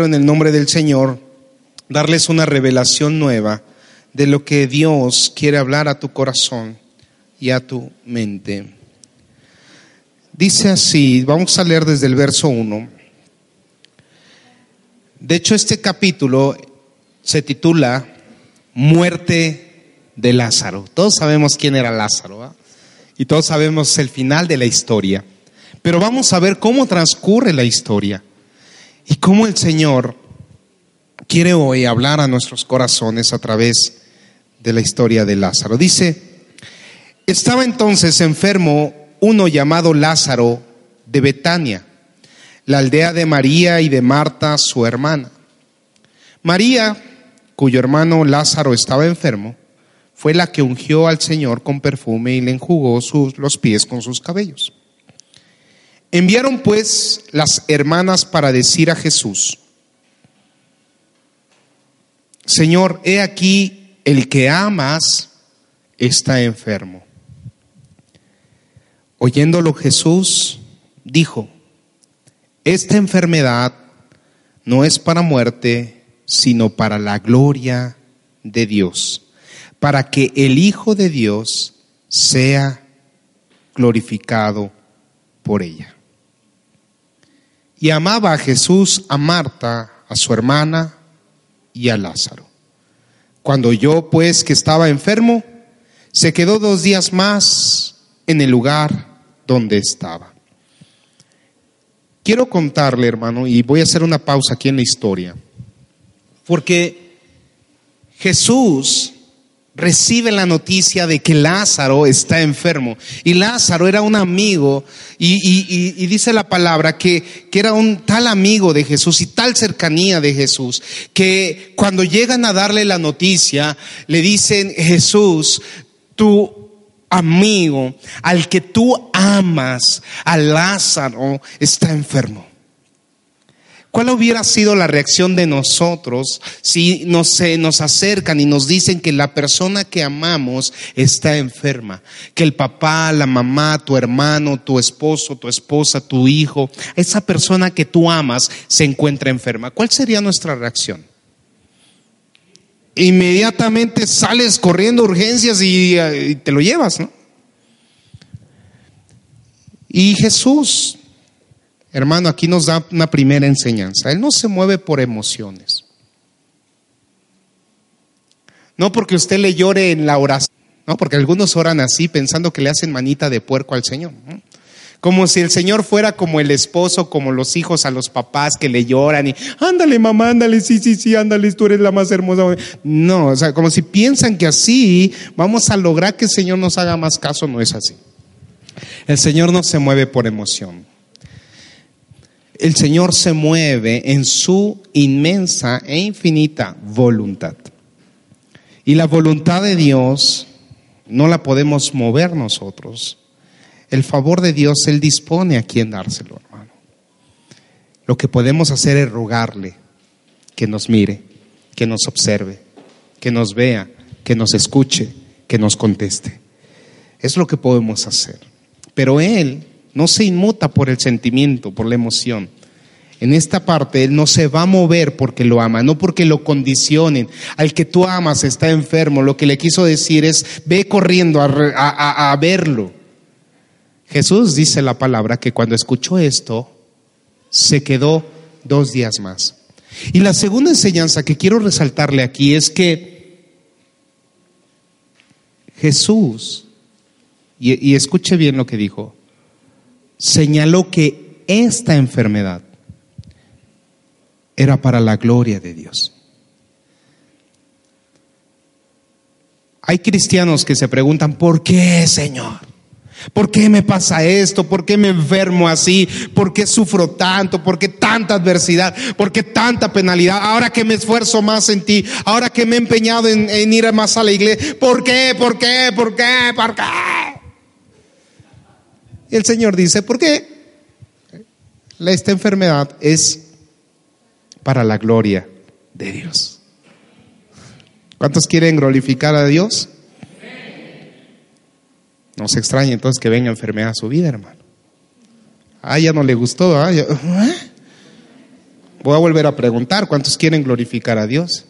en el nombre del Señor, darles una revelación nueva de lo que Dios quiere hablar a tu corazón y a tu mente. Dice así, vamos a leer desde el verso 1. De hecho, este capítulo se titula Muerte de Lázaro. Todos sabemos quién era Lázaro y todos sabemos el final de la historia. Pero vamos a ver cómo transcurre la historia y cómo el Señor quiere hoy hablar a nuestros corazones a través de la historia de Lázaro. Dice, estaba entonces enfermo uno llamado Lázaro de Betania, la aldea de María y de Marta, su hermana. María, cuyo hermano Lázaro estaba enfermo, fue la que ungió al Señor con perfume y le enjugó sus, los pies con sus cabellos. Enviaron pues las hermanas para decir a Jesús, Señor, he aquí el que amas está enfermo. Oyéndolo Jesús dijo, esta enfermedad no es para muerte, sino para la gloria de Dios, para que el Hijo de Dios sea glorificado por ella. Y amaba a Jesús, a Marta, a su hermana y a Lázaro. Cuando oyó pues que estaba enfermo, se quedó dos días más en el lugar donde estaba. Quiero contarle, hermano, y voy a hacer una pausa aquí en la historia, porque Jesús recibe la noticia de que Lázaro está enfermo. Y Lázaro era un amigo, y, dice la palabra que, que, era un tal amigo de Jesús y tal cercanía de Jesús, que cuando llegan a darle la noticia, le dicen, Jesús, tú amigo, al que tú amas, a Lázaro, está enfermo. ¿Cuál hubiera sido la reacción de nosotros si nos, nos acercan y nos dicen que la persona que amamos está enferma? Que el papá, la mamá, tu hermano, tu esposo, tu esposa, tu hijo, esa persona que tú amas se encuentra enferma. ¿Cuál sería nuestra reacción? inmediatamente sales corriendo urgencias eh, y, te lo llevas, ¿no? Y Jesús, hermano, aquí nos da una primera enseñanza. Él no se mueve por emociones. No porque usted le llore en la oración, no, porque algunos oran así pensando que le hacen manita de puerco al Señor. Como si el Señor fuera como el esposo, como los hijos a los papás que le lloran y, ándale mamá, ándale, sí, sí, sí, ándale, tú eres la más hermosa. No, o sea, como si piensan que así vamos a lograr que el Señor nos haga más caso, no es así. El Señor no se mueve por emoción. El Señor se mueve en su inmensa e infinita voluntad. Y la voluntad de Dios no la podemos mover nosotros el favor de Dios, Él dispone a quien dárselo, hermano. Lo que podemos hacer es rogarle que nos mire, que nos observe, que nos vea, que nos escuche, que nos conteste. Es lo que podemos hacer. Pero Él no se inmuta por el sentimiento, por la emoción. En esta parte Él no se va a mover porque lo ama, no porque lo condicionen. Al que tú amas está enfermo. Lo que le quiso decir es, ve corriendo a, verlo Jesús dice la palabra que cuando escuchó esto, se quedó dos días más. Y la segunda enseñanza que quiero resaltarle aquí es que Jesús, y, escuche bien lo que dijo, señaló que esta enfermedad era para la gloria de Dios. Hay cristianos que se preguntan, ¿por qué, Señor? ¿Por qué me pasa esto? ¿Por qué me enfermo así? ¿Por qué sufro tanto? ¿Por qué tanta adversidad? ¿Por qué tanta penalidad? Ahora que me esfuerzo más en ti, ahora que me he empeñado en, ir más a la iglesia, ¿por qué? ¿Por qué? ¿Por qué? ¿Por qué? El Señor dice, ¿por qué? Esta enfermedad es para la gloria de Dios. ¿Cuántos quieren glorificar a Dios? No se extrañe entonces que venga enfermedad a su vida, hermano. Ah, ya no le gustó. ¿ah? Voy a volver a preguntar, ¿cuántos quieren glorificar a Dios?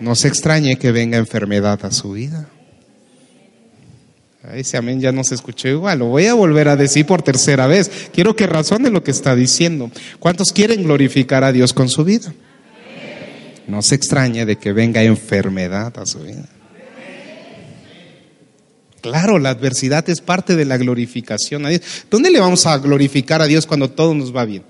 No se extrañe que venga enfermedad a su vida. Ese amén ya no se escuchó igual. Lo voy a volver a decir por tercera vez. Quiero que razone lo que está diciendo. ¿Cuántos quieren glorificar a Dios con su vida? No se extrañe de que venga enfermedad a su vida. Claro, la adversidad es parte de la glorificación a Dios. ¿Dónde le vamos a glorificar a Dios cuando todo nos va bien?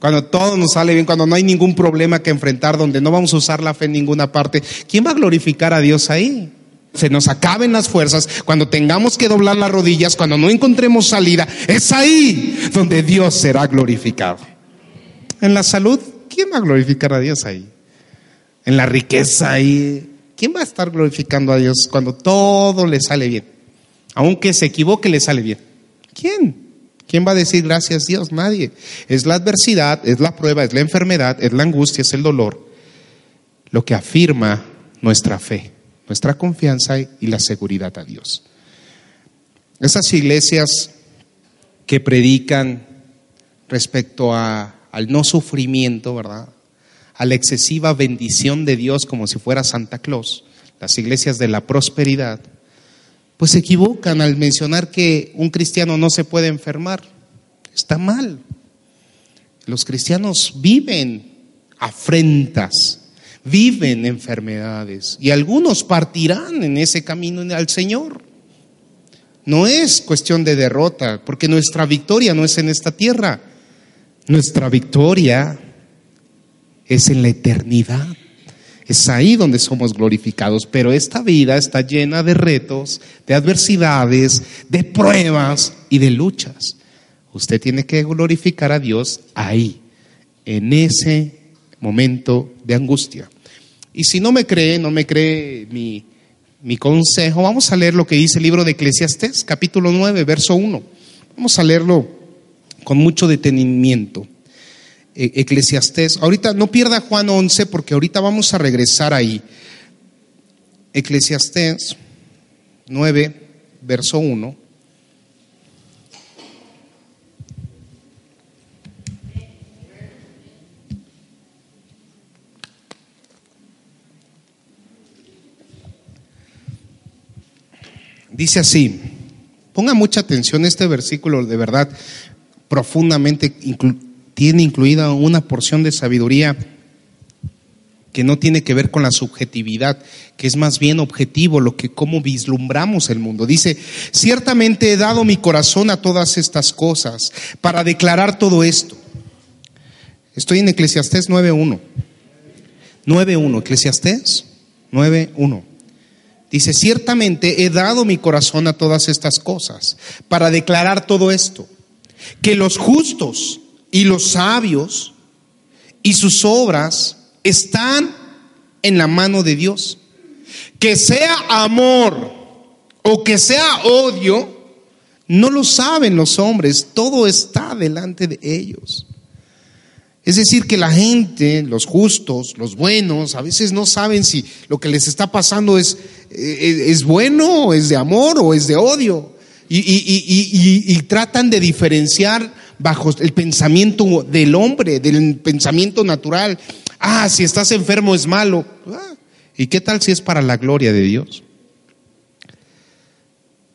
Cuando todo nos sale bien, cuando no hay ningún problema que enfrentar, donde no vamos a usar la fe en ninguna parte. ¿Quién va a glorificar a Dios ahí? Se nos acaben las fuerzas, cuando tengamos que doblar las rodillas, cuando no encontremos salida, es ahí donde Dios será glorificado. En la salud, ¿quién va a glorificar a Dios ahí? En la riqueza ahí, ¿quién va a estar glorificando a Dios cuando todo le sale bien? Aunque se equivoque, le sale bien. ¿Quién? ¿Quién va a decir gracias Dios? Nadie. Es la adversidad, es la prueba, es la enfermedad, es la angustia, es el dolor, lo que afirma nuestra fe, nuestra confianza y la seguridad a Dios. Esas iglesias que predican respecto a, al no sufrimiento, ¿verdad? A la excesiva bendición de Dios como si fuera Santa Claus, las iglesias de la prosperidad, pues se equivocan al mencionar que un cristiano no se puede enfermar. Está mal. Los cristianos viven afrentas, viven enfermedades y algunos partirán en ese camino al Señor. No es cuestión de derrota, porque nuestra victoria no es en esta tierra. Nuestra victoria es en la eternidad. Es ahí donde somos glorificados, pero esta vida está llena de retos, de adversidades, de pruebas y de luchas. Usted tiene que glorificar a Dios ahí, en ese momento de angustia. Y si no me cree, no me cree mi, mi consejo, vamos a leer lo que dice el libro de Eclesiastés, capítulo 9, verso 1. Vamos a leerlo con mucho detenimiento. E, Eclesiastés. Ahorita no pierda Juan 11 porque ahorita vamos a regresar ahí. Eclesiastés 9, verso 1. Dice así, ponga mucha atención, este versículo de verdad profundamente tiene incluida una porción de sabiduría que no tiene que ver con la subjetividad, que es más bien objetivo, lo que cómo vislumbramos el mundo. Dice, ciertamente he dado mi corazón a todas estas cosas para declarar todo esto. Estoy en Eclesiastés 9.1. 9.1, Eclesiastés 9.1. Dice, ciertamente he dado mi corazón a todas estas cosas para declarar todo esto, que los justos y los sabios y sus obras están en la mano de Dios. Que sea amor o que sea odio, no lo saben los hombres, todo está delante de ellos. Es decir, que la gente, los justos, los buenos, a veces no saben si lo que les está pasando es, eh, es, bueno, es de amor o es de odio. Y, y tratan de diferenciar bajo el pensamiento del hombre, del pensamiento natural. Ah, si estás enfermo es malo. Ah, ¿Y qué tal si es para la gloria de Dios?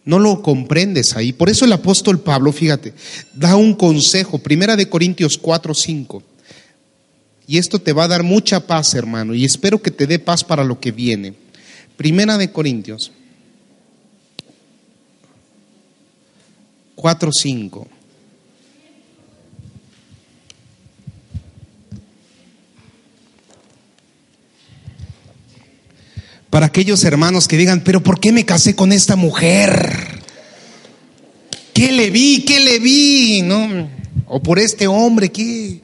No lo comprendes ahí. Por eso el apóstol Pablo, fíjate, da un consejo, Primera de Corintios 4, 5. Y esto te va a dar mucha paz, hermano, y espero que te dé paz para lo que viene. Primera de Corintios 4, 5. Para aquellos hermanos que digan, pero ¿por qué me casé con esta mujer? ¿Qué le vi? ¿Qué le vi? ¿No? O por este hombre, ¿qué?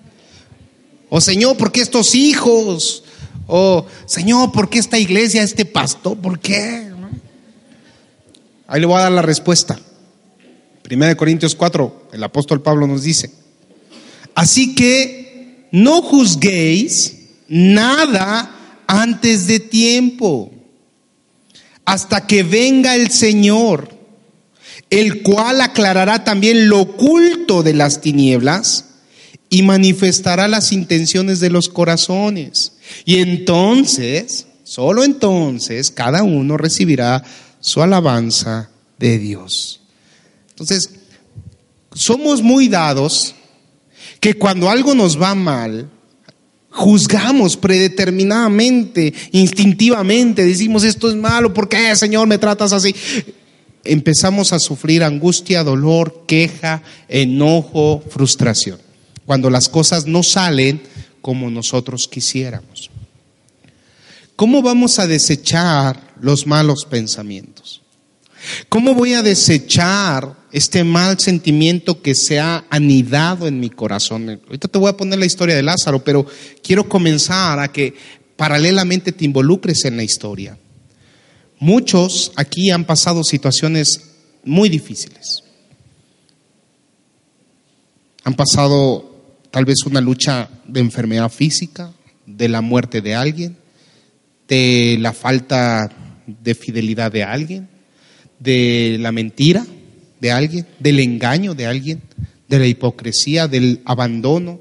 O Señor, ¿por qué estos hijos? O Señor, ¿por qué esta iglesia, este pastor? ¿Por qué? Ahí le voy a dar la respuesta. Primera de Corintios 4, el apóstol Pablo nos dice, así que no juzguéis nada antes de tiempo hasta que venga el Señor, el cual aclarará también lo oculto de las tinieblas y manifestará las intenciones de los corazones. Y entonces, solo entonces, cada uno recibirá su alabanza de Dios. Entonces, somos muy dados que cuando algo nos va mal, juzgamos predeterminadamente, instintivamente, decimos esto es malo, ¿por qué Señor me tratas así? Empezamos a sufrir angustia, dolor, queja, enojo, frustración, cuando las cosas no salen como nosotros quisiéramos. ¿Cómo vamos a desechar los malos pensamientos? ¿Cómo voy a desechar este mal sentimiento que se ha anidado en mi corazón? Ahorita te voy a poner la historia de Lázaro, pero quiero comenzar a que paralelamente te involucres en la historia. Muchos aquí han pasado situaciones muy difíciles. Han pasado tal vez una lucha de enfermedad física, de la muerte de alguien, de la falta de fidelidad de alguien, de la mentira de alguien, del engaño de alguien, de la hipocresía, del abandono,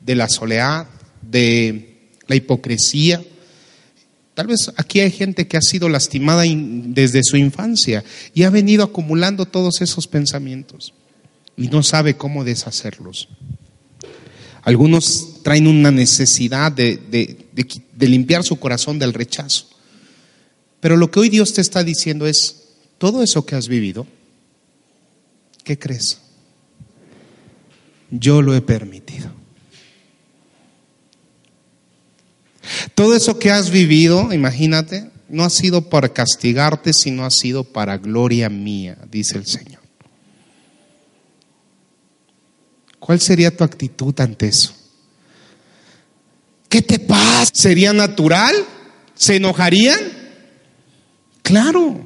de la soledad, de la hipocresía. Tal vez aquí hay gente que ha sido lastimada desde su infancia y ha venido acumulando todos esos pensamientos y no sabe cómo deshacerlos. Algunos traen una necesidad de, de limpiar su corazón del rechazo. Pero lo que hoy Dios te está diciendo es, todo eso que has vivido, ¿qué crees? Yo lo he permitido. Todo eso que has vivido, imagínate, no ha sido para castigarte, sino ha sido para gloria mía, dice el Señor. ¿Cuál sería tu actitud ante eso? ¿Qué te pasa? ¿Sería natural? ¿Se enojarían? Claro.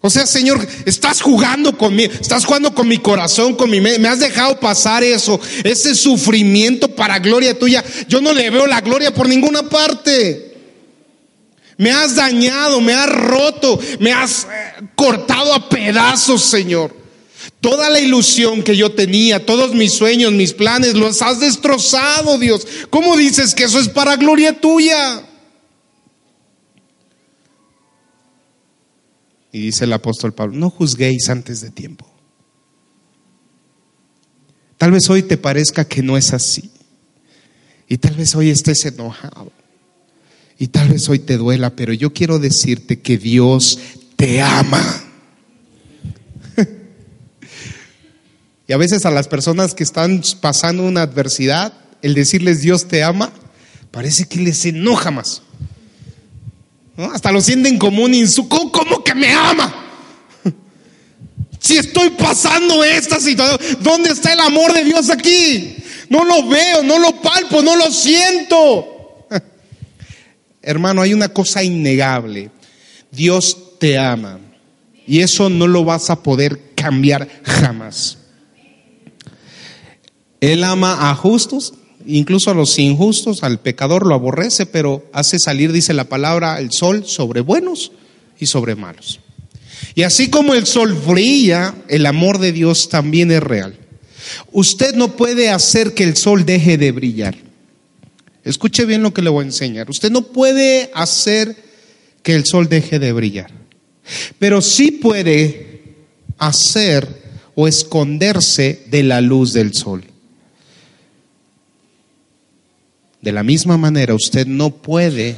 O sea, Señor, estás jugando conmigo, estás jugando con mi corazón, con mi me has dejado pasar eso, ese sufrimiento para gloria tuya. Yo no le veo la gloria por ninguna parte. Me has dañado, me has roto, me has eh, cortado a pedazos, Señor. Toda la ilusión que yo tenía, todos mis sueños, mis planes, los has destrozado, Dios. ¿Cómo dices que eso es para gloria tuya? Y dice el apóstol Pablo, no juzguéis antes de tiempo. Tal vez hoy te parezca que no es así. Y tal vez hoy estés enojado. Y tal vez hoy te duela, pero yo quiero decirte que Dios te ama. Y a veces a las personas que están pasando una adversidad, el decirles Dios te ama, parece que les enoja más. Hasta lo sienten como un insulto. ¿Cómo que me ama? Si estoy pasando esta situación, ¿dónde está el amor de Dios aquí? No lo veo, no lo palpo, no lo siento. Hermano, hay una cosa innegable. Dios te ama. Y eso no lo vas a poder cambiar jamás. Él ama a justos incluso a los injustos, al pecador lo aborrece, pero hace salir, dice la palabra, el sol sobre buenos y sobre malos. Y así como el sol brilla, el amor de Dios también es real. Usted no puede hacer que el sol deje de brillar. Escuche bien lo que le voy a enseñar. Usted no puede hacer que el sol deje de brillar. Pero sí puede hacer o esconderse de la luz del sol. De la misma manera, usted no puede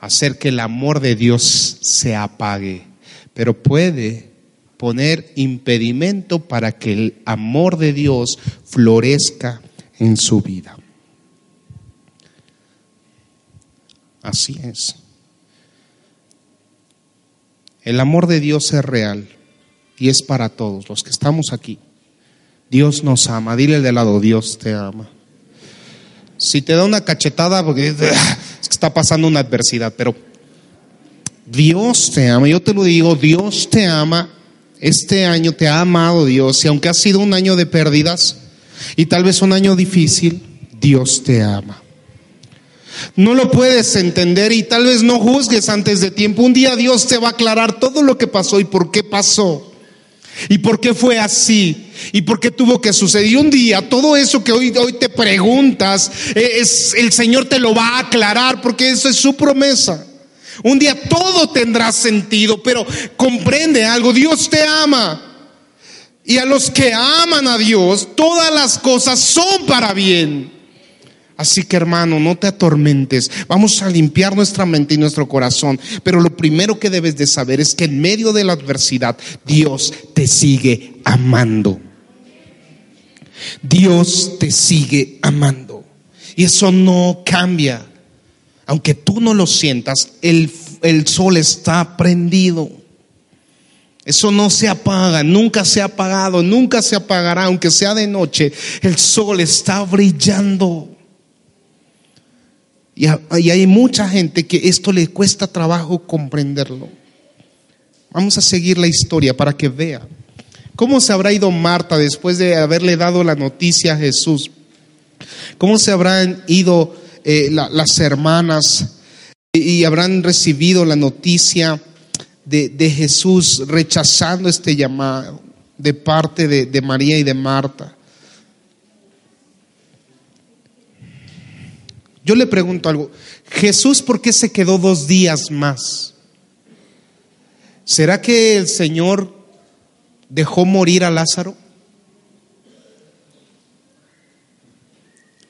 hacer que el amor de Dios se apague, pero puede poner impedimento para que el amor de Dios florezca en su vida. Así es. El amor de Dios es real y es para todos los que estamos aquí. Dios nos ama. Dile de lado, Dios te ama. Si te da una cachetada, porque es que está pasando una adversidad, pero Dios te ama, yo te lo digo, Dios te ama, este año te ha amado Dios, y aunque ha sido un año de pérdidas y tal vez un año difícil, Dios te ama. No lo puedes entender y tal vez no juzgues antes de tiempo. Un día Dios te va a aclarar todo lo que pasó y por qué pasó. ¿Y por qué fue así? ¿Y por qué tuvo que suceder? Y un día, todo eso que hoy, hoy te preguntas, eh, es, el Señor te lo va a aclarar porque eso es su promesa. Un día todo tendrá sentido, pero comprende algo, Dios te ama. Y a los que aman a Dios, todas las cosas son para bien. Así que hermano, no te atormentes. Vamos a limpiar nuestra mente y nuestro corazón. Pero lo primero que debes de saber es que en medio de la adversidad Dios te sigue amando. Dios te sigue amando. Y eso no cambia. Aunque tú no lo sientas, el, el sol está prendido. Eso no se apaga, nunca se ha apagado, nunca se apagará, aunque sea de noche. El sol está brillando. Y, hay mucha gente que esto le cuesta trabajo comprenderlo. Vamos a seguir la historia para que vea. ¿Cómo se habrá ido Marta después de haberle dado la noticia a Jesús? ¿Cómo se habrán ido eh, las hermanas y habrán recibido la noticia de, Jesús rechazando este llamado de parte de María y de Marta? Yo le pregunto algo, Jesús, ¿por qué se quedó dos días más? ¿Será que el Señor dejó morir a Lázaro?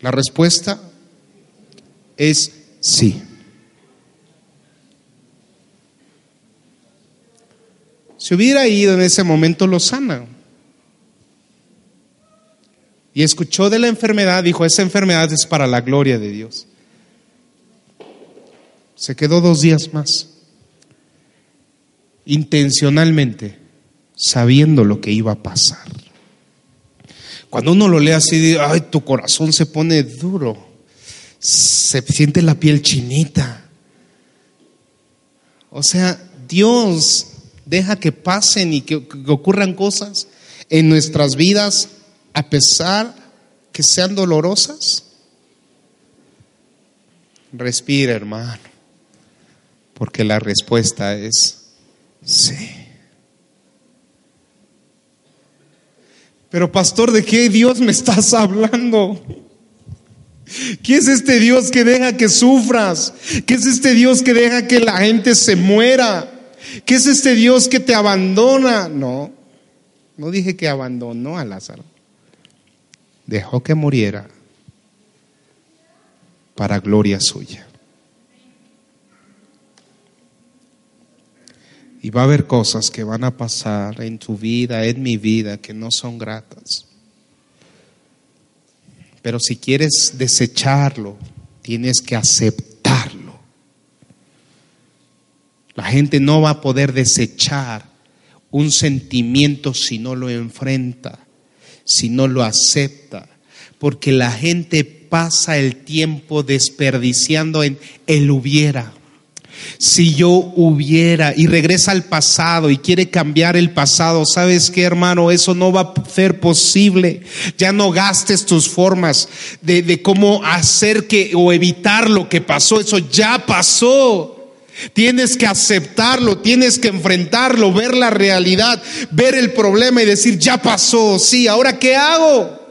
La respuesta es sí. Si hubiera ido en ese momento, lo sana. Y escuchó de la enfermedad, dijo, esa enfermedad es para la gloria de Dios. Se quedó dos días más, intencionalmente, sabiendo lo que iba a pasar. Cuando uno lo lee así, ay, tu corazón se pone duro, se siente la piel chinita. O sea, Dios deja que pasen y que, que ocurran cosas en nuestras vidas a pesar que sean dolorosas? Respira, hermano, porque la respuesta es sí. Pero pastor, ¿de qué Dios me estás hablando? ¿Qué es este Dios que deja que sufras? ¿Qué es este Dios que deja que la gente se muera? ¿Qué es este Dios que te abandona? No, no dije que abandonó a Lázaro dejó que muriera para gloria suya. Y va a haber cosas que van a pasar en tu vida, en mi vida, que no son gratas. Pero si quieres desecharlo, tienes que aceptarlo. La gente no va a poder desechar un sentimiento si no lo enfrenta si no lo acepta, porque la gente pasa el tiempo desperdiciando en el hubiera. Si yo hubiera y regresa al pasado y quiere cambiar el pasado, ¿sabes qué, hermano? Eso no va a ser posible. Ya no gastes tus formas de, de cómo hacer que o evitar lo que pasó. Eso ya pasó. Tienes que aceptarlo, tienes que enfrentarlo, ver la realidad, ver el problema y decir, ya pasó, sí, ahora ¿qué hago?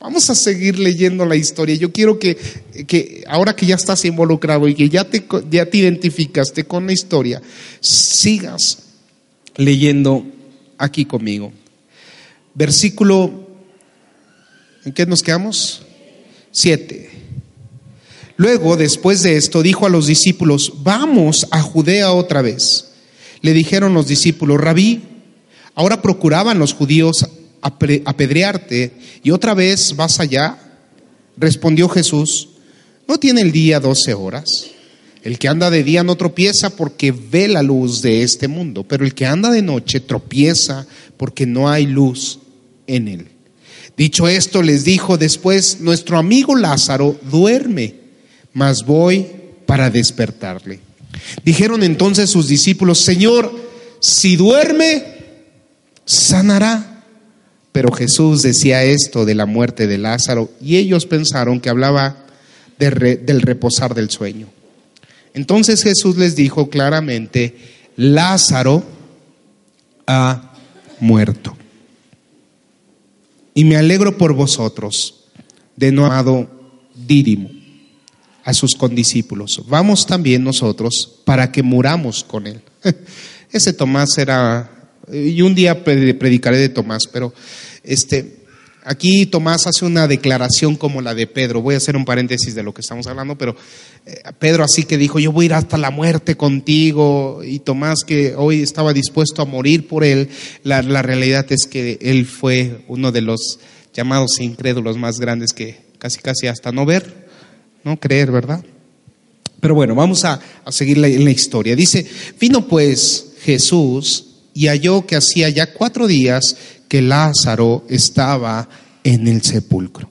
Vamos a seguir leyendo la historia. Yo quiero que, que ahora que ya estás involucrado y que ya te, ya te identificaste con la historia, sigas leyendo aquí conmigo. Versículo, ¿en qué nos quedamos? Siete. Luego, después de esto, dijo a los discípulos, vamos a Judea otra vez. Le dijeron los discípulos, rabí, ahora procuraban los judíos apedrearte y otra vez vas allá. Respondió Jesús, ¿no tiene el día doce horas? El que anda de día no tropieza porque ve la luz de este mundo, pero el que anda de noche tropieza porque no hay luz en él. Dicho esto, les dijo después, nuestro amigo Lázaro duerme mas voy para despertarle. Dijeron entonces sus discípulos, Señor, si duerme, sanará. Pero Jesús decía esto de la muerte de Lázaro y ellos pensaron que hablaba del reposar del sueño. Entonces Jesús les dijo claramente, Lázaro ha muerto. Y me alegro por vosotros, de no amado Dídimo, a sus condiscípulos. Vamos también nosotros para que muramos con él. Ese Tomás era, y un día predicaré de Tomás, pero este, Aquí Tomás hace una declaración como la de Pedro. Voy a hacer un paréntesis de lo que estamos hablando, pero eh, Pedro así que dijo, yo voy a ir hasta la muerte contigo. Y Tomás que hoy estaba dispuesto a morir por él, la, realidad es que él fue uno de los llamados incrédulos más grandes que casi casi hasta no ver, no creer, ¿verdad? Pero bueno, vamos a, seguir la, la historia. Dice, vino pues Jesús y halló que hacía ya cuatro días que Lázaro estaba en el sepulcro.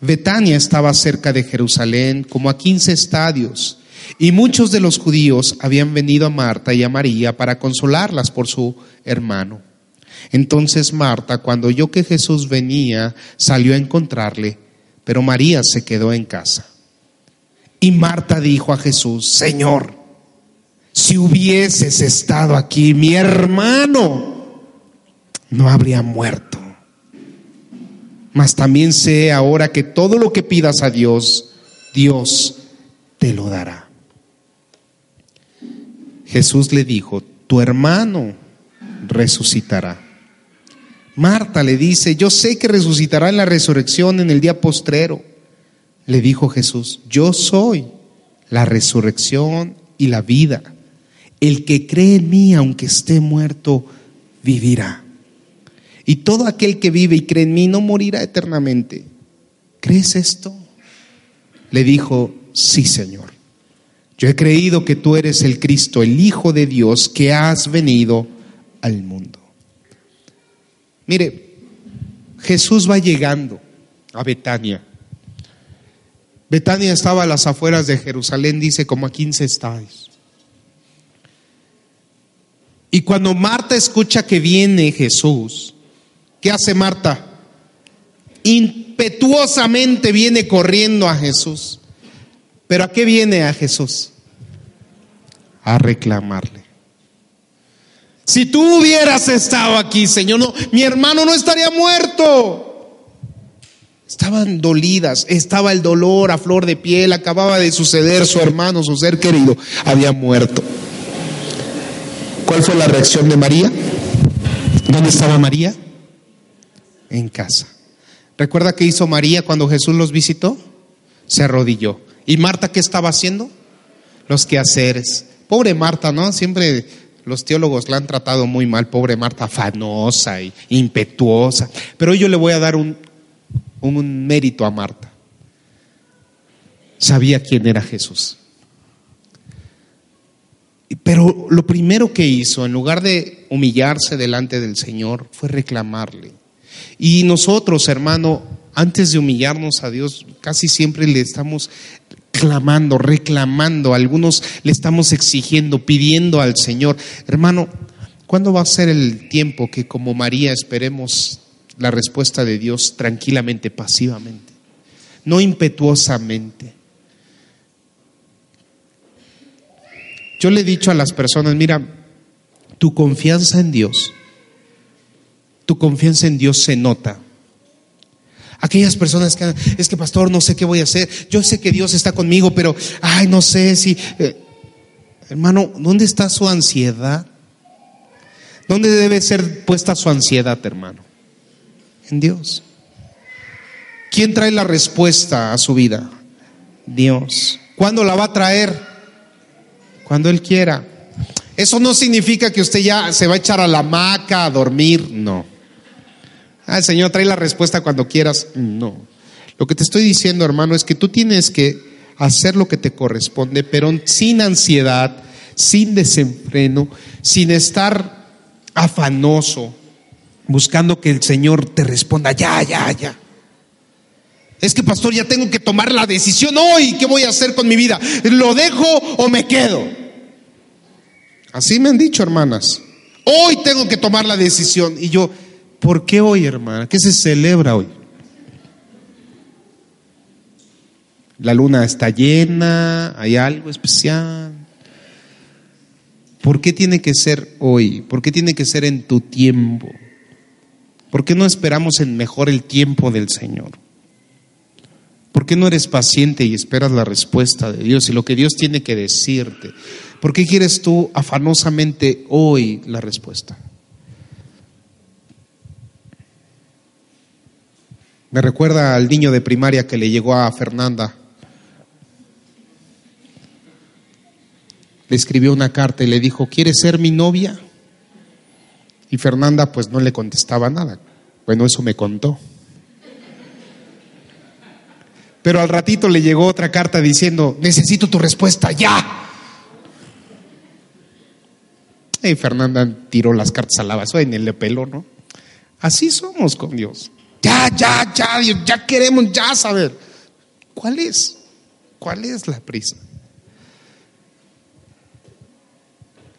Betania estaba cerca de Jerusalén, como a quince estadios, y muchos de los judíos habían venido a Marta y a María para consolarlas por su hermano. Entonces Marta, cuando oyó que Jesús venía, salió a encontrarle, pero María se quedó en casa. Y Marta dijo a Jesús, Señor, si hubieses estado aquí, mi hermano no habría muerto. Mas también sé ahora que todo lo que pidas a Dios, Dios te lo dará. Jesús le dijo, tu hermano resucitará. Marta le dice, yo sé que resucitará en la resurrección en el día postrero. Le dijo Jesús, yo soy la resurrección y la vida. El que cree en mí, aunque esté muerto, vivirá. Y todo aquel que vive y cree en mí no morirá eternamente. ¿Crees esto? Le dijo, sí, Señor. Yo he creído que tú eres el Cristo, el Hijo de Dios, que has venido al mundo. Mire, Jesús va llegando a Betania. Betania estaba a las afueras de Jerusalén, dice, como a 15 estadios. Y cuando Marta escucha que viene Jesús, ¿Qué hace Marta? Impetuosamente viene corriendo a Jesús. ¿Pero a qué viene a Jesús? A reclamarle. Si tú hubieras estado aquí, Señor, no, mi hermano no estaría muerto. Estaban dolidas, estaba el dolor a flor de piel, acababa de suceder, su hermano, su ser querido, había muerto. ¿Cuál fue la reacción de María? ¿Dónde estaba María? en casa. ¿Recuerda qué hizo María cuando Jesús los visitó? Se arrodilló. ¿Y Marta qué estaba haciendo? Los quehaceres. Pobre Marta, ¿no? Siempre los teólogos la han tratado muy mal, pobre Marta, afanosa y impetuosa. Pero yo le voy a dar un, un mérito a Marta. Sabía quién era Jesús. Pero lo primero que hizo, en lugar de humillarse delante del Señor, fue reclamarle. Y nosotros, hermano, antes de humillarnos a Dios, casi siempre le estamos clamando, reclamando, algunos le estamos exigiendo, pidiendo al Señor. Hermano, ¿cuándo va a ser el tiempo que como María esperemos la respuesta de Dios tranquilamente, pasivamente, no impetuosamente? Yo le he dicho a las personas, mira, tu confianza en Dios tu confianza en Dios se nota. Aquellas personas que, es que pastor, no sé qué voy a hacer. Yo sé que Dios está conmigo, pero, ay, no sé si... Eh, hermano, ¿dónde está su ansiedad? ¿Dónde debe ser puesta su ansiedad, hermano? En Dios. ¿Quién trae la respuesta a su vida? Dios. ¿Cuándo la va a traer? Cuando Él quiera. Eso no significa que usted ya se va a echar a la hamaca a dormir, no. Ah, el Señor trae la respuesta cuando quieras. No. Lo que te estoy diciendo, hermano, es que tú tienes que hacer lo que te corresponde, pero sin ansiedad, sin desenfreno, sin estar afanoso, buscando que el Señor te responda, ya, ya, ya. Es que, pastor, ya tengo que tomar la decisión hoy. ¿Qué voy a hacer con mi vida? ¿Lo dejo o me quedo? Así me han dicho, hermanas. Hoy tengo que tomar la decisión. Y yo, ¿Por qué hoy, hermana? ¿Qué se celebra hoy? La luna está llena, hay algo especial. ¿Por qué tiene que ser hoy? ¿Por qué tiene que ser en tu tiempo? ¿Por qué no esperamos en mejor el tiempo del Señor? ¿Por qué no eres paciente y esperas la respuesta de Dios y lo que Dios tiene que decirte? ¿Por qué quieres tú afanosamente hoy la respuesta? Me recuerda al niño de primaria que le llegó a Fernanda le escribió una carta y le dijo, ¿quieres ser mi novia? Y Fernanda pues no le contestaba nada. Bueno, eso me contó. Pero al ratito le llegó otra carta diciendo, necesito tu respuesta ya. Y Fernanda tiró las cartas a la basura y le peló, ¿no? Así somos con Dios. Ya, ya, ya, ya queremos ya saber. ¿Cuál es? ¿Cuál es la prisa?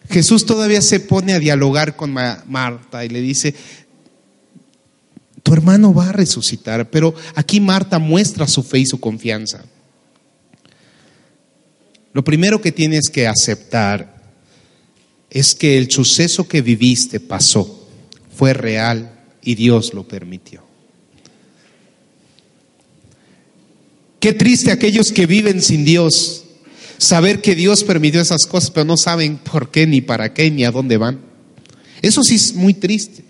Jesús todavía se pone a dialogar con Marta y le dice, tu hermano va a resucitar, pero aquí Marta muestra su fe y su confianza. Lo primero que tienes que aceptar es que el suceso que viviste pasó, fue real y Dios lo permitió. Qué triste aquellos que viven sin Dios saber que Dios permitió esas cosas, pero no saben por qué, ni para qué, ni a dónde van. Eso sí es muy triste.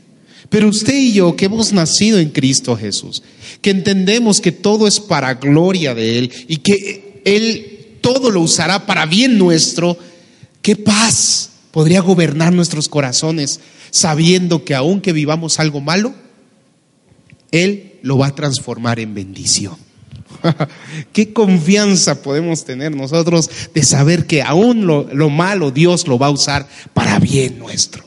Pero usted y yo, que hemos nacido en Cristo Jesús, que entendemos que todo es para gloria de Él y que Él todo lo usará para bien nuestro, qué paz podría gobernar nuestros corazones sabiendo que aunque vivamos algo malo, Él lo va a transformar en bendición. Qué confianza podemos tener nosotros de saber que aún lo, lo, malo Dios lo va a usar para bien nuestro.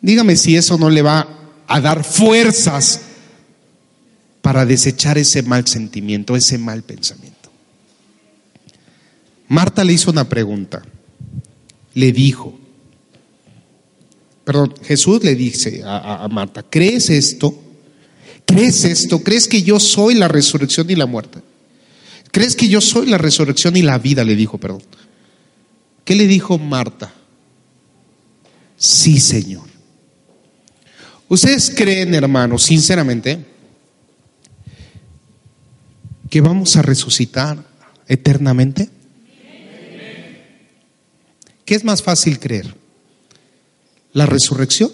Dígame si eso no le va a dar fuerzas para desechar ese mal sentimiento, ese mal pensamiento. Marta le hizo una pregunta. Le dijo, perdón, Jesús le dice a, a Marta, ¿crees esto? ¿Crees esto? ¿Crees que yo soy la resurrección y la muerte? ¿Crees que yo soy la resurrección y la vida? Le dijo, perdón. ¿Qué le dijo Marta? Sí, Señor. ¿Ustedes creen, hermanos, sinceramente, que vamos a resucitar eternamente? ¿Qué es más fácil creer? ¿La resurrección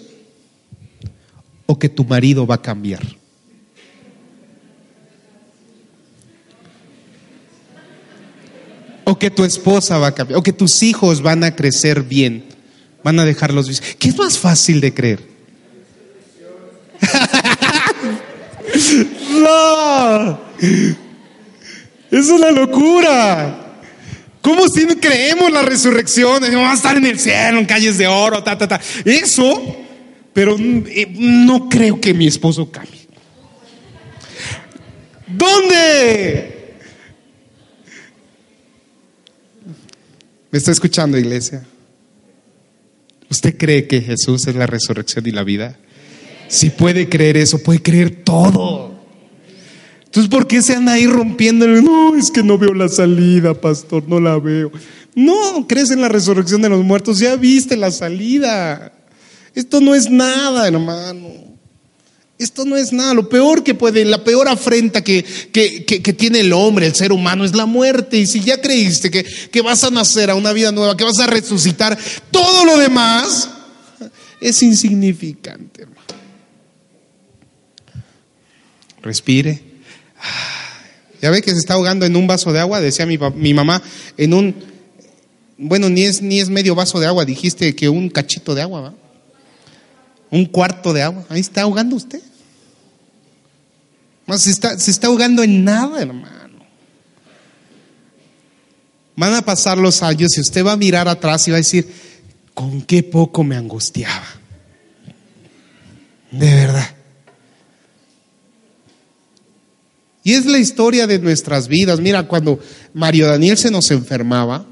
o que tu marido va a cambiar? O que tu esposa va a cambiar, o que tus hijos van a crecer bien, van a dejar los. ¿Qué es más fácil de creer? no, es una locura. ¿Cómo si creemos la resurrección? Vamos a estar en el cielo, en calles de oro, ta, ta, ta. Eso, pero eh, no creo que mi esposo cambie. ¿Dónde? ¿Me está escuchando, iglesia? ¿Usted cree que Jesús es la resurrección y la vida? Si puede creer eso, puede creer todo. Entonces, ¿por qué se anda ahí rompiendo? No, es que no veo la salida, pastor, no la veo. No, crees en la resurrección de los muertos, ya viste la salida. Esto no es nada, hermano. Esto no es nada. Lo peor que puede, la peor afrenta que, que, tiene el hombre, el ser humano, es la muerte. Y si ya creíste que, que vas a nacer a una vida nueva, que vas a resucitar, todo lo demás es insignificante, hermano. Respire. Ya ve que se está ahogando en un vaso de agua, decía mi, mi mamá, en un, bueno, ni es, ni es medio vaso de agua, dijiste que un cachito de agua, ¿va? Un cuarto de agua. Ahí está ahogando usted. No, se, está, se está ahogando en nada, hermano. Van a pasar los años y usted va a mirar atrás y va a decir, con qué poco me angustiaba. De verdad. Y es la historia de nuestras vidas. Mira, cuando Mario Daniel se nos enfermaba,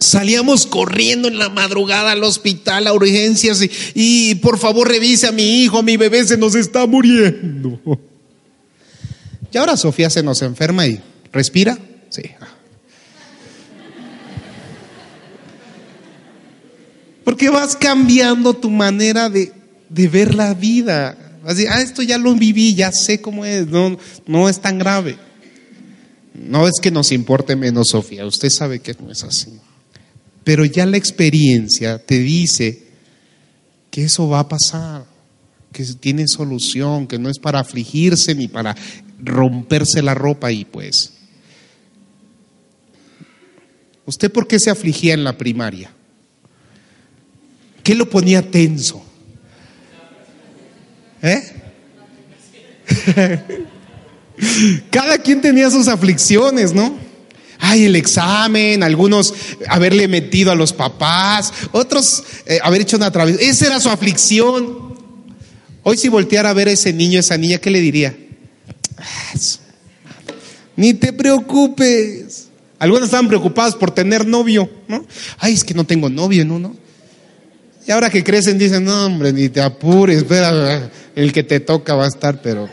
Salíamos corriendo en la madrugada al hospital, a urgencias, y, por favor revise a mi hijo, mi bebé se nos está muriendo. Y ahora Sofía se nos enferma y respira. Sí. Porque vas cambiando tu manera de, de ver la vida. Así, ah, esto ya lo viví, ya sé cómo es, no, no es tan grave. No es que nos importe menos, Sofía, usted sabe que no es así. Pero ya la experiencia te dice que eso va a pasar, que tiene solución, que no es para afligirse ni para romperse la ropa y pues. ¿Usted por qué se afligía en la primaria? ¿Qué lo ponía tenso? ¿Eh? Cada quien tenía sus aflicciones, ¿no? Ay, el examen, algunos haberle metido a los papás, otros eh, haber hecho una travesura. Esa era su aflicción. Hoy si volteara a ver a ese niño, esa niña, ¿qué le diría? Ni te preocupes. Algunos estaban preocupados por tener novio, ¿no? Ay, es que no tengo novio, ¿no? ¿no? Y ahora que crecen dicen, no, hombre, ni te apures, espera, el que te toca va a estar, pero...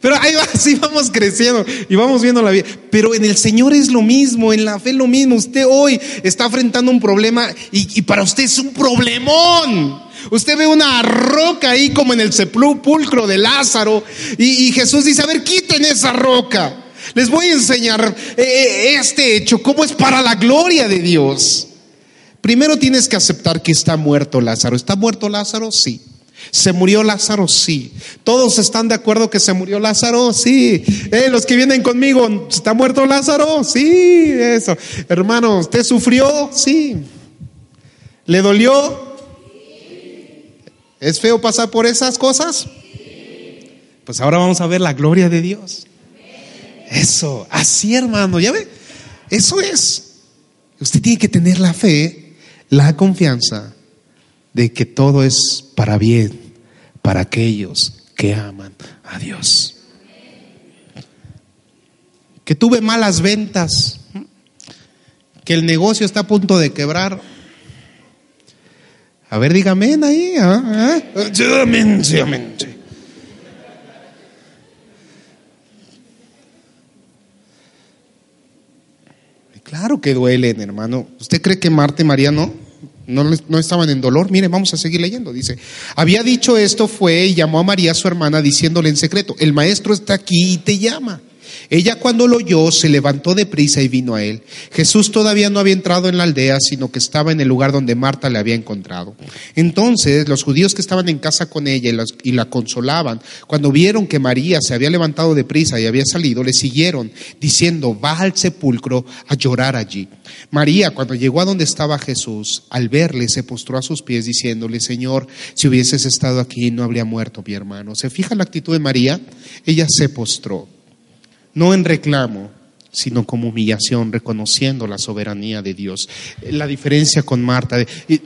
Pero ahí va, así vamos creciendo y vamos viendo la vida. Pero en el Señor es lo mismo, en la fe lo mismo. Usted hoy está enfrentando un problema y, para usted es un problemón. Usted ve una roca ahí como en el sepulcro de Lázaro y, y Jesús dice, a ver, quiten esa roca. Les voy a enseñar eh, eh, este hecho, cómo es para la gloria de Dios. Primero tienes que aceptar que está muerto Lázaro. ¿Está muerto Lázaro? Sí. ¿Se murió Lázaro? Sí. ¿Todos están de acuerdo que se murió Lázaro? Sí. Eh, los que vienen conmigo, ¿está muerto Lázaro? Sí, eso. Hermano, ¿usted sufrió? Sí. ¿Le dolió? ¿Es feo pasar por esas cosas? Pues ahora vamos a ver la gloria de Dios. Eso, así hermano, ya ve, eso es. Usted tiene que tener la fe, la confianza de que todo es para bien, para aquellos que aman a Dios. Que tuve malas ventas, que el negocio está a punto de quebrar. A ver, dígame ahí. ¿ah? Amén, sí, amén. Claro que duelen, hermano. ¿Usted cree que Marta y María no? No, estaban en dolor. Mire, vamos a seguir leyendo. Dice, había dicho esto, fue y llamó a María, su hermana, diciéndole en secreto, el maestro está aquí y te llama. Ella cuando lo oyó se levantó de prisa y vino a él. Jesús todavía no había entrado en la aldea, sino que estaba en el lugar donde Marta le había encontrado. Entonces los judíos que estaban en casa con ella y la consolaban, cuando vieron que María se había levantado de prisa y había salido, le siguieron, diciendo, va al sepulcro a llorar allí. María, cuando llegó a donde estaba Jesús, al verle, se postró a sus pies, diciéndole, Señor, si hubieses estado aquí, no habría muerto mi hermano. ¿Se fija la actitud de María? Ella se postró no en reclamo, sino como humillación, reconociendo la soberanía de Dios. La diferencia con Marta,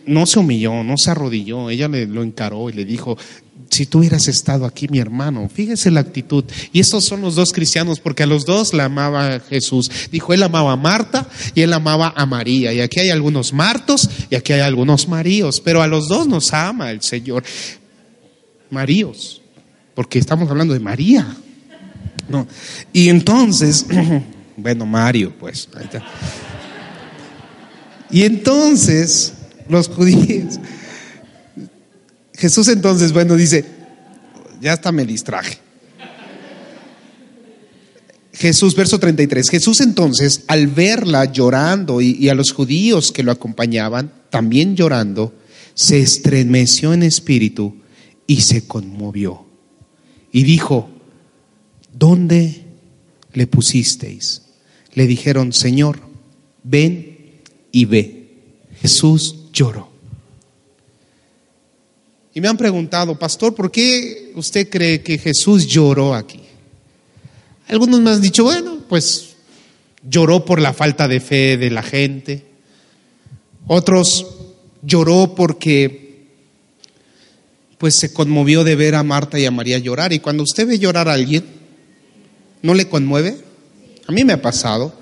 no se humilló, no se arrodilló, ella le, lo encaró y le dijo, si tú hubieras estado aquí, mi hermano, fíjese la actitud. Y estos son los dos cristianos, porque a los dos la amaba Jesús. Dijo, él amaba a Marta y él amaba a María. Y aquí hay algunos Martos y aquí hay algunos Maríos, pero a los dos nos ama el Señor. Maríos, porque estamos hablando de María. No. Y entonces, bueno, Mario, pues. Y entonces, los judíos, Jesús entonces, bueno, dice, ya hasta me distraje. Jesús, verso 33, Jesús entonces, al verla llorando y, a los judíos que lo acompañaban, también llorando, se estremeció en espíritu y se conmovió. Y dijo, ¿dónde le pusisteis? Le dijeron, Señor, ven y ve. Jesús lloró. Y me han preguntado, pastor, ¿por qué usted cree que Jesús lloró aquí? Algunos me han dicho, bueno, pues lloró por la falta de fe de la gente. Otros lloró porque pues se conmovió de ver a Marta y a María llorar. Y cuando usted ve llorar a alguien, ¿No le conmueve? A mí me ha pasado.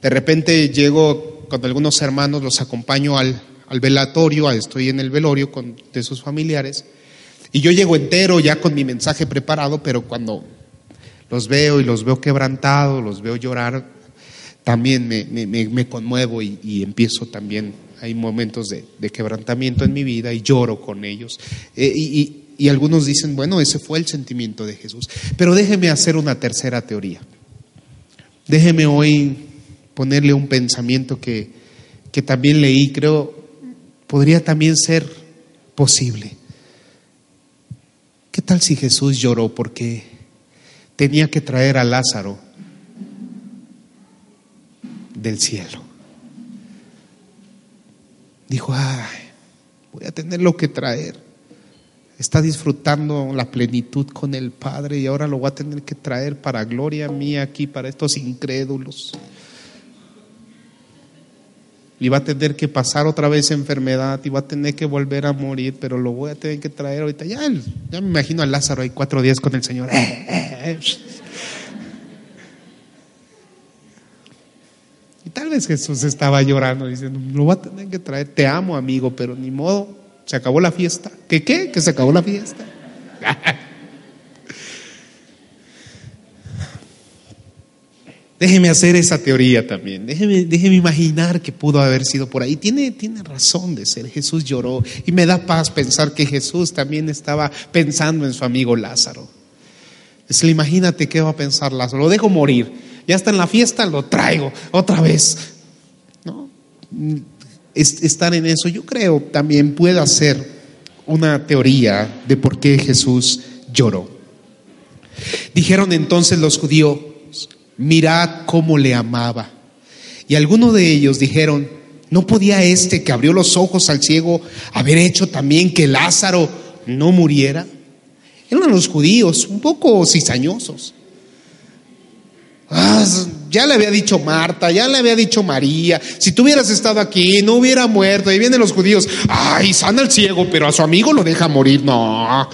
De repente llego con algunos hermanos, los acompaño al, velatorio, estoy en el velorio con, de sus familiares, y yo llego entero ya con mi mensaje preparado, pero cuando los veo y los veo quebrantados, los veo llorar, también me, me, me conmuevo y, y, empiezo también, hay momentos de, de, quebrantamiento en mi vida y lloro con ellos. Eh, y, y algunos dicen, bueno, ese fue el sentimiento de Jesús. Pero déjeme hacer una tercera teoría. Déjeme hoy ponerle un pensamiento que, que también leí, creo, podría también ser posible. ¿Qué tal si Jesús lloró porque tenía que traer a Lázaro del cielo? Dijo, ay, voy a tener lo que traer. Está disfrutando la plenitud con el Padre y ahora lo voy a tener que traer para gloria mía aquí, para estos incrédulos y va a tener que pasar otra vez enfermedad y va a tener que volver a morir, pero lo voy a tener que traer ahorita. Ya, ya me imagino a Lázaro ahí cuatro días con el Señor. Y tal vez Jesús estaba llorando, diciendo, lo voy a tener que traer, te amo amigo, pero ni modo, se acabó la fiesta. ¿Qué qué? Que se acabó la fiesta. Déjeme hacer esa teoría también. Déjeme, déjeme, imaginar que pudo haber sido por ahí. Tiene, tiene razón de ser. Jesús lloró y me da paz pensar que Jesús también estaba pensando en su amigo Lázaro. Es, imagínate qué va a pensar Lázaro. Lo dejo morir. Ya está en la fiesta, lo traigo otra vez. ¿No? Es, estar en eso, yo creo, también puede ser una teoría de por qué Jesús lloró. Dijeron entonces los judíos mirad cómo le amaba. Y algunos de ellos dijeron, ¿no podía este que abrió los ojos al ciego haber hecho también que Lázaro no muriera? Eran los judíos, un poco cizañosos. Ah, ya le había dicho Marta, ya le había dicho María, si tú hubieras estado aquí, no hubiera muerto. Y vienen los judíos, ay, sana al ciego, pero a su amigo lo deja morir. No,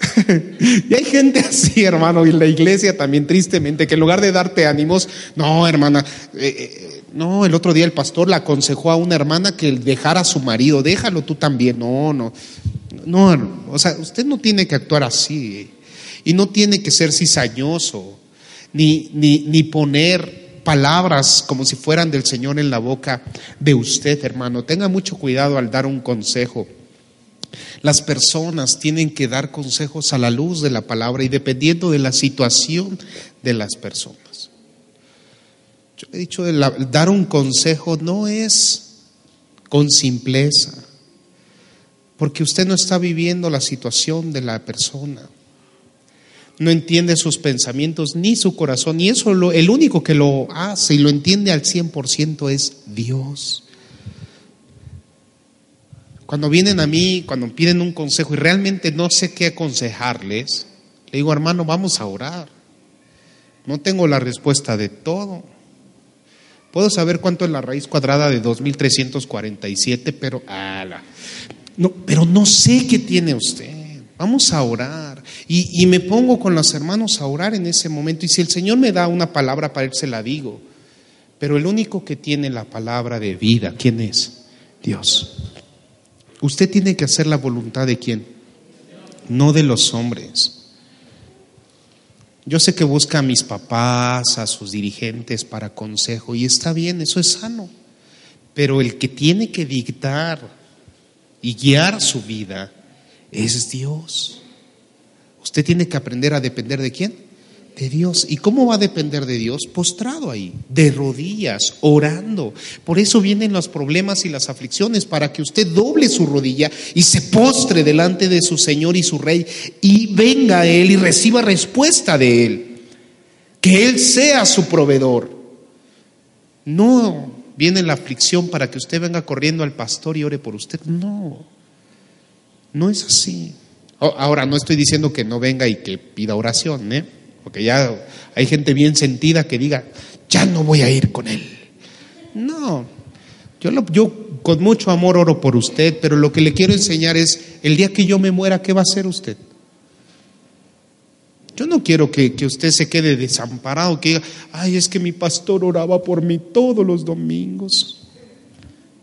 y hay gente así, hermano, y la iglesia también, tristemente, que en lugar de darte ánimos, no, hermana, eh, eh, no, el otro día el pastor le aconsejó a una hermana que dejara a su marido, déjalo tú también, no, no, no, o sea, usted no tiene que actuar así, y no tiene que ser cizañoso, ni, ni, ni poner palabras como si fueran del Señor en la boca de usted, hermano. Tenga mucho cuidado al dar un consejo. Las personas tienen que dar consejos a la luz de la palabra y dependiendo de la situación de las personas. Yo he dicho, dar un consejo no es con simpleza, porque usted no está viviendo la situación de la persona, no entiende sus pensamientos ni su corazón, y eso lo, el único que lo hace y lo entiende al 100% es Dios. Cuando vienen a mí, cuando piden un consejo y realmente no sé qué aconsejarles, le digo, hermano, vamos a orar. No tengo la respuesta de todo. Puedo saber cuánto es la raíz cuadrada de 2347, pero no, pero no sé qué tiene usted. Vamos a orar. Y, me pongo con los hermanos a orar en ese momento. Y si el Señor me da una palabra para él, se la digo. Pero el único que tiene la palabra de vida, ¿quién es? Dios. Usted tiene que hacer la voluntad de quién? No de los hombres. Yo sé que busca a mis papás, a sus dirigentes para consejo, y está bien, eso es sano. Pero el que tiene que dictar y guiar su vida es Dios. Usted tiene que aprender a depender de quién? de Dios. ¿Y cómo va a depender de Dios? Postrado ahí, de rodillas, orando. Por eso vienen los problemas y las aflicciones, para que usted doble su rodilla y se postre delante de su Señor y su Rey y venga a Él y reciba respuesta de Él. Que Él sea su proveedor. No viene la aflicción para que usted venga corriendo al pastor y ore por usted. No, no es así. Ahora, no estoy diciendo que no venga y que pida oración, ¿eh? Porque ya hay gente bien sentida que diga, ya no voy a ir con él. No, yo, yo con mucho amor oro por usted, pero lo que le quiero enseñar es, el día que yo me muera, ¿qué va a hacer usted? Yo no quiero que, que, usted se quede desamparado, que diga, ay, es que mi pastor oraba por mí todos los domingos.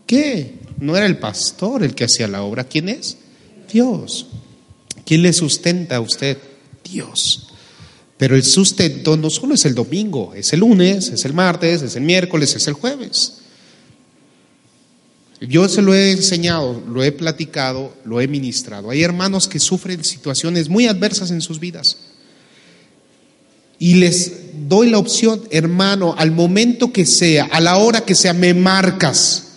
¿Qué? No era el pastor el que hacía la obra. ¿Quién es? Dios. ¿Quién le sustenta a usted? Dios. Pero el sustento no solo es el domingo, es el lunes, es el martes, es el miércoles, es el jueves. Yo se lo he enseñado, lo he platicado, lo he ministrado. Hay hermanos que sufren situaciones muy adversas en sus vidas. Y les doy la opción, hermano, al momento que sea, a la hora que sea, me marcas.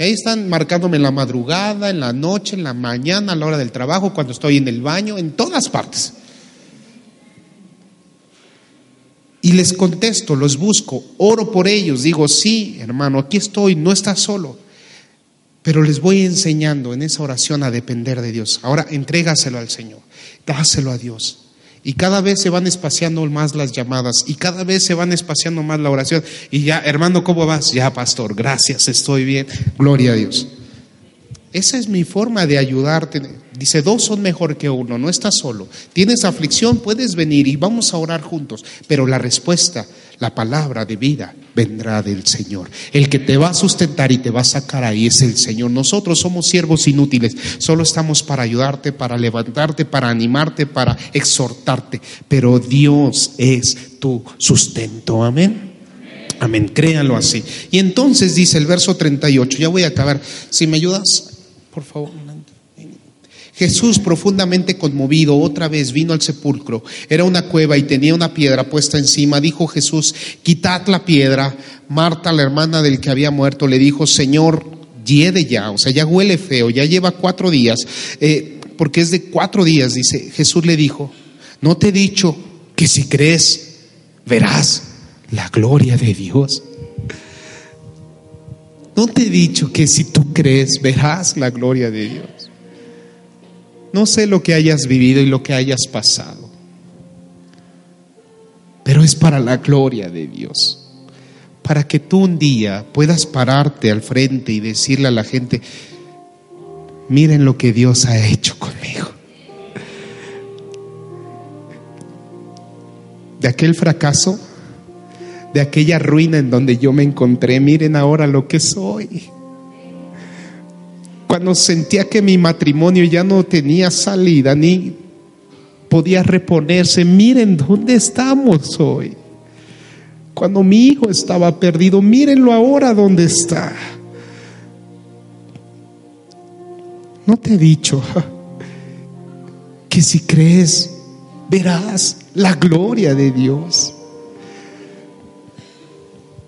Ahí están marcándome en la madrugada, en la noche, en la mañana, a la hora del trabajo, cuando estoy en el baño, en todas partes. Y les contesto, los busco, oro por ellos, digo, sí, hermano, aquí estoy, no estás solo. Pero les voy enseñando en esa oración a depender de Dios. Ahora entrégaselo al Señor, dáselo a Dios. Y cada vez se van espaciando más las llamadas y cada vez se van espaciando más la oración. Y ya, hermano, ¿cómo vas? Ya, pastor, gracias, estoy bien. Gloria a Dios. Esa es mi forma de ayudarte. Dice, dos son mejor que uno, no estás solo. Tienes aflicción, puedes venir y vamos a orar juntos. Pero la respuesta, la palabra de vida, vendrá del Señor. El que te va a sustentar y te va a sacar ahí es el Señor. Nosotros somos siervos inútiles, solo estamos para ayudarte, para levantarte, para animarte, para exhortarte. Pero Dios es tu sustento. Amén. Amén, créanlo así. Y entonces dice el verso 38, ya voy a acabar. Si me ayudas, por favor. Jesús, profundamente conmovido, otra vez vino al sepulcro. Era una cueva y tenía una piedra puesta encima. Dijo Jesús, quitad la piedra. Marta, la hermana del que había muerto, le dijo, Señor, hiede ya, o sea, ya huele feo, ya lleva cuatro días, eh, porque es de cuatro días, dice. Jesús le dijo, no te he dicho que si crees, verás la gloria de Dios. No te he dicho que si tú crees verás la gloria de Dios. No sé lo que hayas vivido y lo que hayas pasado, pero es para la gloria de Dios. Para que tú un día puedas pararte al frente y decirle a la gente, miren lo que Dios ha hecho conmigo. De aquel fracaso de aquella ruina en donde yo me encontré. Miren ahora lo que soy. Cuando sentía que mi matrimonio ya no tenía salida ni podía reponerse, miren dónde estamos hoy. Cuando mi hijo estaba perdido, mírenlo ahora dónde está. No te he dicho que si crees, verás la gloria de Dios.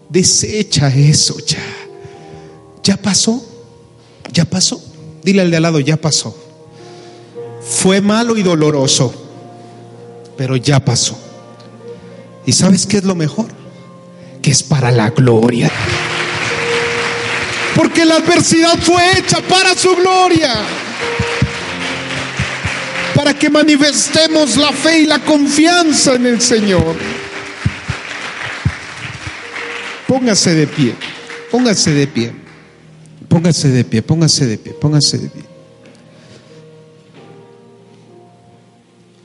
Desecha eso ya. Ya pasó. Ya pasó. Dile al de al lado, ya pasó. Fue malo y doloroso, pero ya pasó. ¿Y sabes qué es lo mejor? Que es para la gloria. Porque la adversidad fue hecha para su gloria. Para que manifestemos la fe y la confianza en el Señor. Póngase de pie, póngase de pie, póngase de pie, póngase de pie, póngase de pie.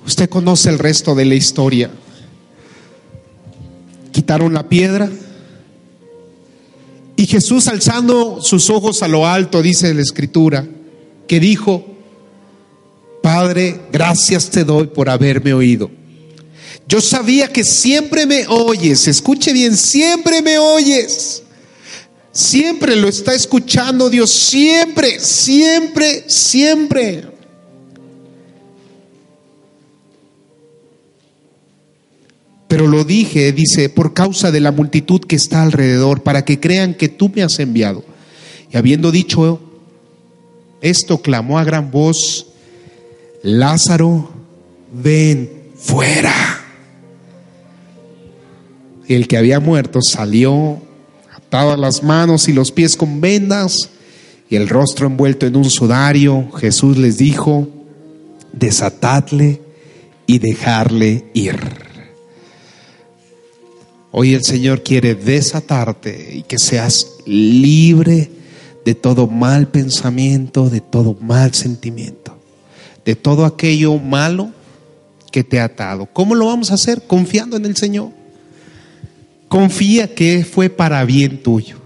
Usted conoce el resto de la historia. Quitaron la piedra y Jesús alzando sus ojos a lo alto, dice la escritura, que dijo, Padre, gracias te doy por haberme oído. Yo sabía que siempre me oyes, escuche bien, siempre me oyes. Siempre lo está escuchando Dios, siempre, siempre, siempre. Pero lo dije, dice, por causa de la multitud que está alrededor, para que crean que tú me has enviado. Y habiendo dicho esto, clamó a gran voz, Lázaro, ven fuera el que había muerto salió atado las manos y los pies con vendas y el rostro envuelto en un sudario. Jesús les dijo, desatadle y dejarle ir. Hoy el Señor quiere desatarte y que seas libre de todo mal pensamiento, de todo mal sentimiento, de todo aquello malo que te ha atado. ¿Cómo lo vamos a hacer? Confiando en el Señor. Confía que fue para bien tuyo.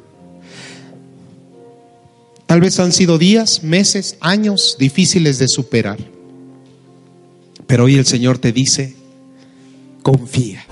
Tal vez han sido días, meses, años difíciles de superar. Pero hoy el Señor te dice, confía.